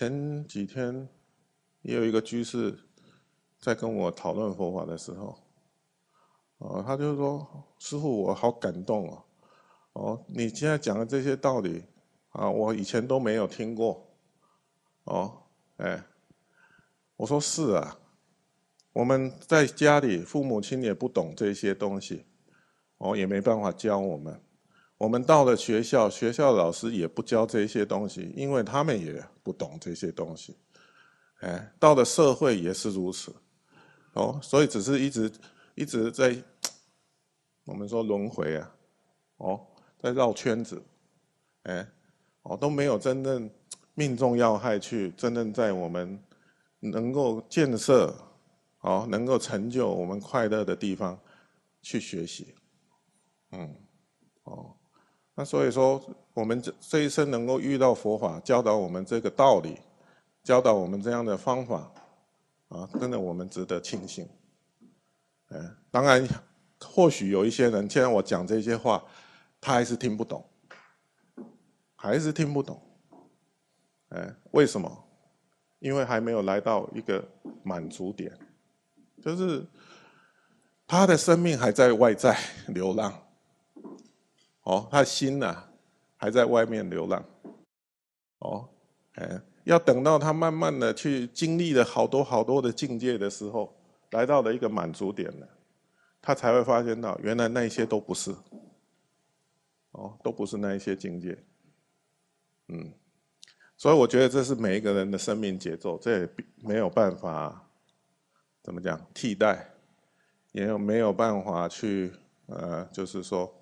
前几天也有一个居士在跟我讨论佛法的时候，哦，他就说：“师傅，我好感动哦，哦，你现在讲的这些道理啊，我以前都没有听过。”哦，哎，我说是啊，我们在家里，父母亲也不懂这些东西，哦，也没办法教我们。我们到了学校，学校老师也不教这些东西，因为他们也不懂这些东西。哎，到了社会也是如此，哦，所以只是一直一直在我们说轮回啊，哦，在绕圈子，哎，哦都没有真正命中要害去真正在我们能够建设，哦，能够成就我们快乐的地方去学习，嗯，哦。那所以说，我们这这一生能够遇到佛法教导我们这个道理，教导我们这样的方法，啊，真的我们值得庆幸。嗯，当然，或许有一些人，现在我讲这些话，他还是听不懂，还是听不懂。哎，为什么？因为还没有来到一个满足点，就是他的生命还在外在流浪。哦，他心呢还在外面流浪，哦，哎，要等到他慢慢的去经历了好多好多的境界的时候，来到了一个满足点了，他才会发现到原来那些都不是，哦，都不是那一些境界，嗯，所以我觉得这是每一个人的生命节奏，这也没有办法怎么讲替代，也有没有办法去呃，就是说。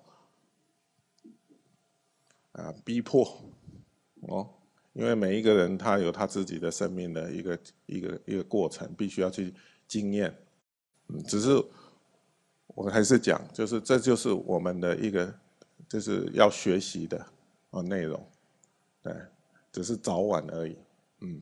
啊，逼迫哦，因为每一个人他有他自己的生命的一个一个一个过程，必须要去经验。嗯，只是我还是讲，就是这就是我们的一个就是要学习的啊内容，对，只是早晚而已。嗯。